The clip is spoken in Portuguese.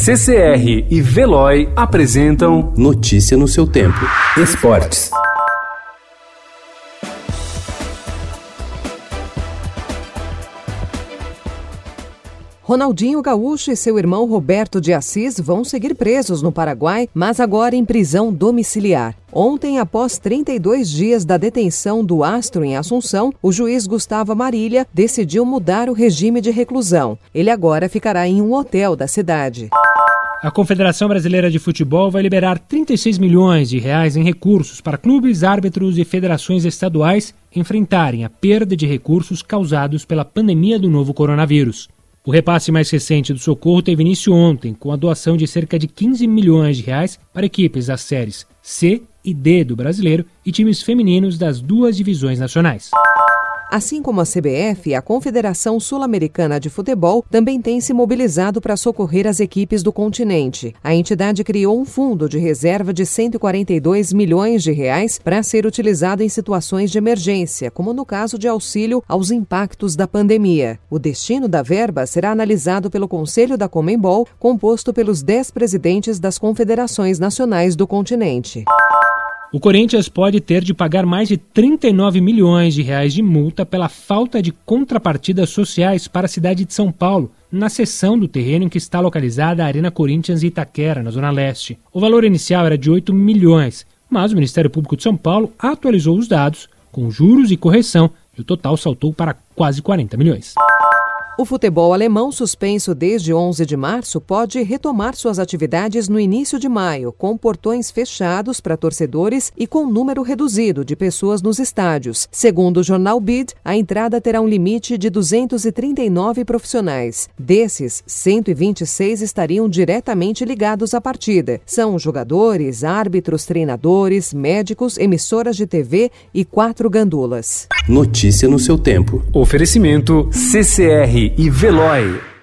CCR e Veloy apresentam Notícia no seu tempo. Esportes. Ronaldinho Gaúcho e seu irmão Roberto de Assis vão seguir presos no Paraguai, mas agora em prisão domiciliar. Ontem, após 32 dias da detenção do astro em Assunção, o juiz Gustavo Marília decidiu mudar o regime de reclusão. Ele agora ficará em um hotel da cidade. A Confederação Brasileira de Futebol vai liberar 36 milhões de reais em recursos para clubes, árbitros e federações estaduais enfrentarem a perda de recursos causados pela pandemia do novo coronavírus. O repasse mais recente do socorro teve início ontem, com a doação de cerca de 15 milhões de reais para equipes das séries C e D do brasileiro e times femininos das duas divisões nacionais. Assim como a CBF, a Confederação Sul-Americana de Futebol também tem se mobilizado para socorrer as equipes do continente. A entidade criou um fundo de reserva de 142 milhões de reais para ser utilizado em situações de emergência, como no caso de auxílio aos impactos da pandemia. O destino da verba será analisado pelo Conselho da Comembol, composto pelos 10 presidentes das confederações nacionais do continente. O Corinthians pode ter de pagar mais de 39 milhões de reais de multa pela falta de contrapartidas sociais para a cidade de São Paulo, na seção do terreno em que está localizada a Arena Corinthians Itaquera, na Zona Leste. O valor inicial era de 8 milhões, mas o Ministério Público de São Paulo atualizou os dados, com juros e correção, e o total saltou para quase 40 milhões. O futebol alemão, suspenso desde 11 de março, pode retomar suas atividades no início de maio, com portões fechados para torcedores e com número reduzido de pessoas nos estádios. Segundo o jornal Bild, a entrada terá um limite de 239 profissionais. Desses, 126 estariam diretamente ligados à partida. São jogadores, árbitros, treinadores, médicos, emissoras de TV e quatro gandulas. Notícia no seu tempo. Oferecimento CCR e Veloy.